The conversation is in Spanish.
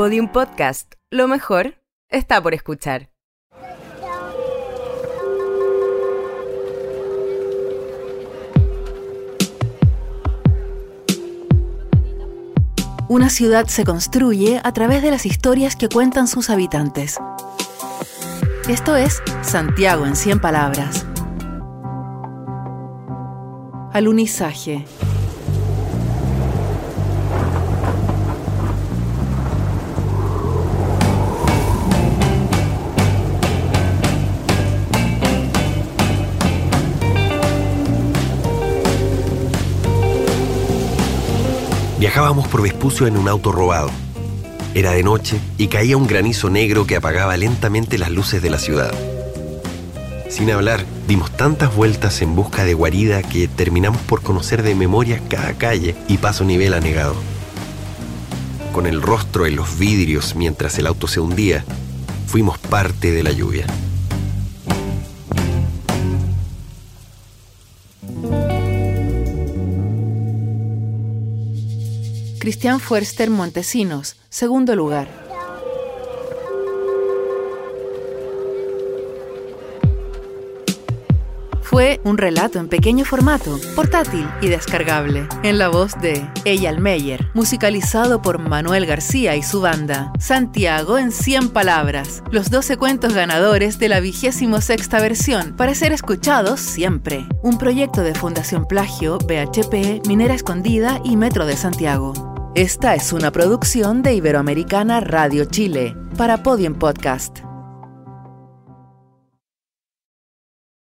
Podium Podcast. Lo mejor está por escuchar. Una ciudad se construye a través de las historias que cuentan sus habitantes. Esto es Santiago en 100 palabras. Alunizaje. Viajábamos por Vespucio en un auto robado. Era de noche y caía un granizo negro que apagaba lentamente las luces de la ciudad. Sin hablar, dimos tantas vueltas en busca de guarida que terminamos por conocer de memoria cada calle y paso nivel anegado. Con el rostro en los vidrios mientras el auto se hundía, fuimos parte de la lluvia. Cristian Fuerster Montesinos, segundo lugar. Fue un relato en pequeño formato, portátil y descargable, en la voz de Eyal Meyer, musicalizado por Manuel García y su banda. Santiago en 100 palabras, los 12 cuentos ganadores de la vigésimo sexta versión, para ser escuchados siempre. Un proyecto de Fundación Plagio, BHP, Minera Escondida y Metro de Santiago. Esta es una producción de Iberoamericana Radio Chile, para Podium Podcast.